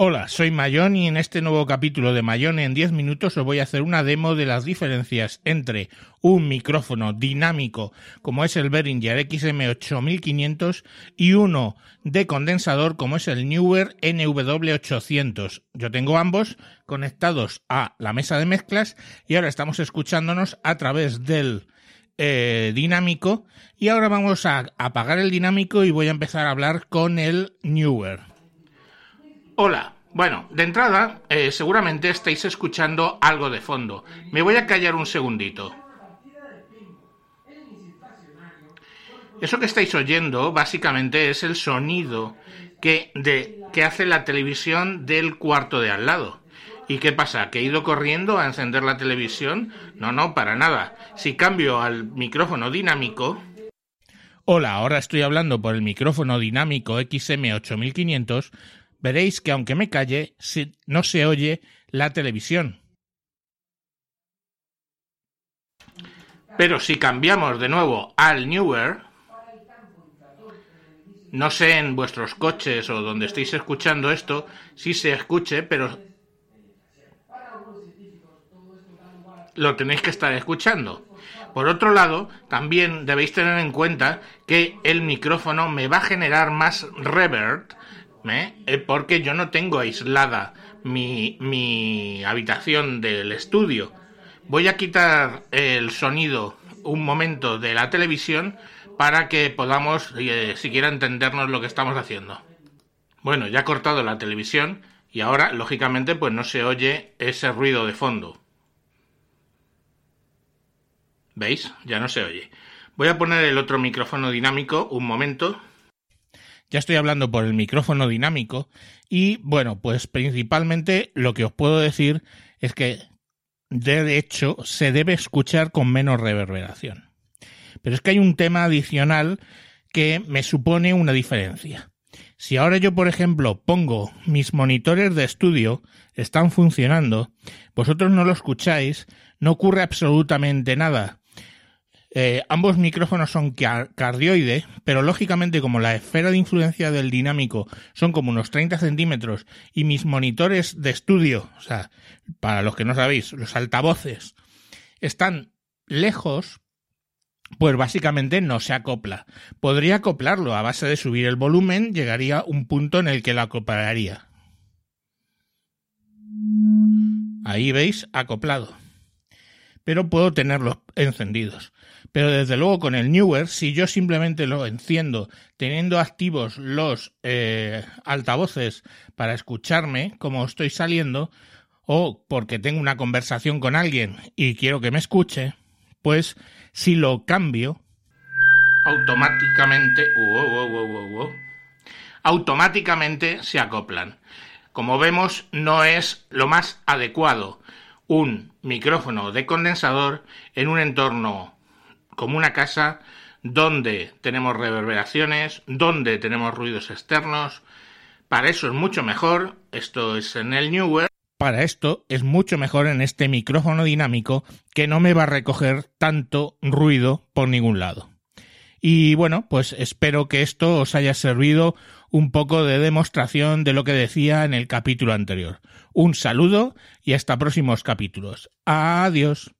Hola, soy Mayón y en este nuevo capítulo de Mayón en 10 minutos os voy a hacer una demo de las diferencias entre un micrófono dinámico como es el Behringer XM8500 y uno de condensador como es el Newer NW800. Yo tengo ambos conectados a la mesa de mezclas y ahora estamos escuchándonos a través del eh, dinámico y ahora vamos a apagar el dinámico y voy a empezar a hablar con el Newer. Hola. Bueno, de entrada, eh, seguramente estáis escuchando algo de fondo. Me voy a callar un segundito. Eso que estáis oyendo básicamente es el sonido que, de, que hace la televisión del cuarto de al lado. ¿Y qué pasa? ¿Que he ido corriendo a encender la televisión? No, no, para nada. Si cambio al micrófono dinámico... Hola, ahora estoy hablando por el micrófono dinámico XM8500 veréis que aunque me calle, no se oye la televisión. Pero si cambiamos de nuevo al Newer, no sé en vuestros coches o donde estéis escuchando esto si se escuche, pero lo tenéis que estar escuchando. Por otro lado, también debéis tener en cuenta que el micrófono me va a generar más reverb ¿eh? porque yo no tengo aislada mi, mi habitación del estudio. Voy a quitar el sonido un momento de la televisión para que podamos eh, siquiera entendernos lo que estamos haciendo. Bueno, ya he cortado la televisión y ahora, lógicamente, pues no se oye ese ruido de fondo. ¿Veis? Ya no se oye. Voy a poner el otro micrófono dinámico un momento. Ya estoy hablando por el micrófono dinámico y bueno, pues principalmente lo que os puedo decir es que de hecho se debe escuchar con menos reverberación. Pero es que hay un tema adicional que me supone una diferencia. Si ahora yo, por ejemplo, pongo mis monitores de estudio, están funcionando, vosotros no lo escucháis, no ocurre absolutamente nada. Eh, ambos micrófonos son cardioide, pero lógicamente como la esfera de influencia del dinámico son como unos 30 centímetros y mis monitores de estudio, o sea, para los que no sabéis, los altavoces, están lejos, pues básicamente no se acopla. Podría acoplarlo a base de subir el volumen, llegaría un punto en el que lo acoplaría. Ahí veis, acoplado. Pero puedo tenerlos encendidos. Pero desde luego con el Newer, si yo simplemente lo enciendo teniendo activos los eh, altavoces para escucharme como estoy saliendo, o porque tengo una conversación con alguien y quiero que me escuche, pues si lo cambio, automáticamente, automáticamente se acoplan. Como vemos, no es lo más adecuado un micrófono de condensador en un entorno como una casa donde tenemos reverberaciones, donde tenemos ruidos externos. Para eso es mucho mejor, esto es en el Newer. Para esto es mucho mejor en este micrófono dinámico que no me va a recoger tanto ruido por ningún lado. Y bueno, pues espero que esto os haya servido un poco de demostración de lo que decía en el capítulo anterior. Un saludo y hasta próximos capítulos. Adiós.